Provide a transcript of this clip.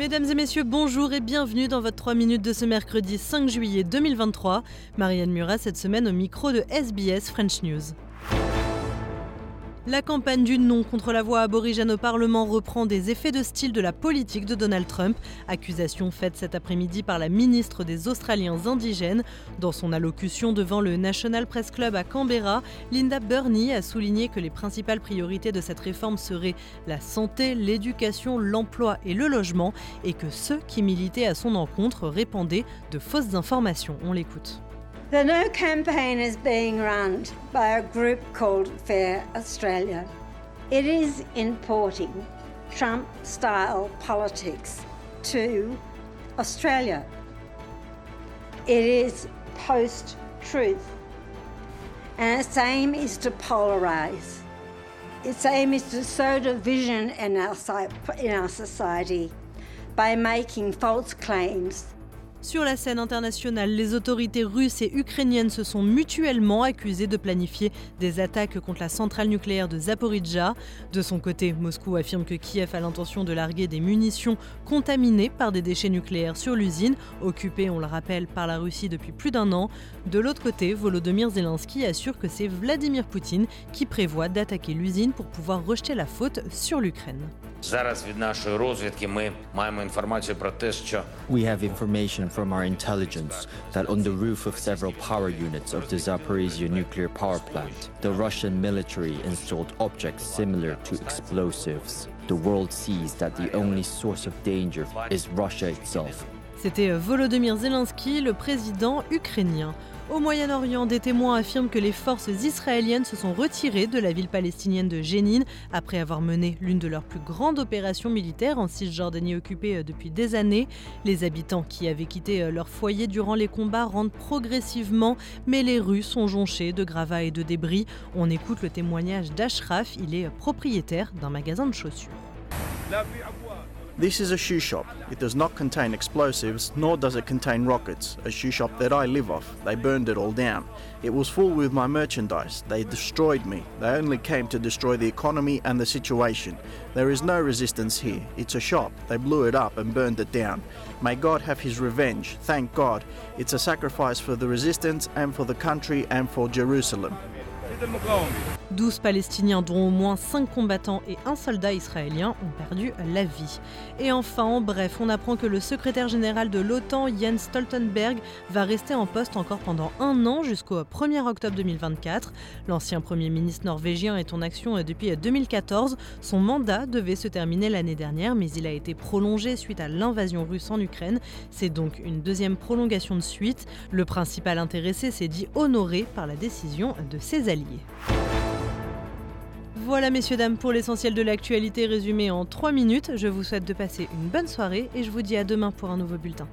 Mesdames et messieurs, bonjour et bienvenue dans votre 3 minutes de ce mercredi 5 juillet 2023. Marianne Murat cette semaine au micro de SBS French News. La campagne du non contre la voix aborigène au Parlement reprend des effets de style de la politique de Donald Trump. Accusation faite cet après-midi par la ministre des Australiens indigènes. Dans son allocution devant le National Press Club à Canberra, Linda Burney a souligné que les principales priorités de cette réforme seraient la santé, l'éducation, l'emploi et le logement, et que ceux qui militaient à son encontre répandaient de fausses informations. On l'écoute. The No campaign is being run by a group called Fair Australia. It is importing Trump style politics to Australia. It is post truth. And its aim is to polarize. Its aim is to sow division in our, in our society by making false claims Sur la scène internationale, les autorités russes et ukrainiennes se sont mutuellement accusées de planifier des attaques contre la centrale nucléaire de Zaporizhzhia. De son côté, Moscou affirme que Kiev a l'intention de larguer des munitions contaminées par des déchets nucléaires sur l'usine, occupée, on le rappelle, par la Russie depuis plus d'un an. De l'autre côté, Volodymyr Zelensky assure que c'est Vladimir Poutine qui prévoit d'attaquer l'usine pour pouvoir rejeter la faute sur l'Ukraine. We have information from our intelligence that on the roof of several power units of the Zaporizhia nuclear power plant, the Russian military installed objects similar to explosives. The world sees that the only source of danger is Russia itself. C'était Volodymyr Zelensky, le président ukrainien. Au Moyen-Orient, des témoins affirment que les forces israéliennes se sont retirées de la ville palestinienne de Jénine après avoir mené l'une de leurs plus grandes opérations militaires en Cisjordanie occupée euh, depuis des années. Les habitants qui avaient quitté euh, leur foyer durant les combats rentrent progressivement, mais les rues sont jonchées de gravats et de débris. On écoute le témoignage d'Ashraf, il est propriétaire d'un magasin de chaussures. This is a shoe shop. It does not contain explosives, nor does it contain rockets. A shoe shop that I live off. They burned it all down. It was full with my merchandise. They destroyed me. They only came to destroy the economy and the situation. There is no resistance here. It's a shop. They blew it up and burned it down. May God have his revenge. Thank God. It's a sacrifice for the resistance and for the country and for Jerusalem. 12 Palestiniens, dont au moins 5 combattants et un soldat israélien, ont perdu la vie. Et enfin, en bref, on apprend que le secrétaire général de l'OTAN, Jens Stoltenberg, va rester en poste encore pendant un an jusqu'au 1er octobre 2024. L'ancien Premier ministre norvégien est en action depuis 2014. Son mandat devait se terminer l'année dernière, mais il a été prolongé suite à l'invasion russe en Ukraine. C'est donc une deuxième prolongation de suite. Le principal intéressé s'est dit honoré par la décision de ses alliés. Voilà messieurs dames pour l'essentiel de l'actualité résumé en 3 minutes. Je vous souhaite de passer une bonne soirée et je vous dis à demain pour un nouveau bulletin.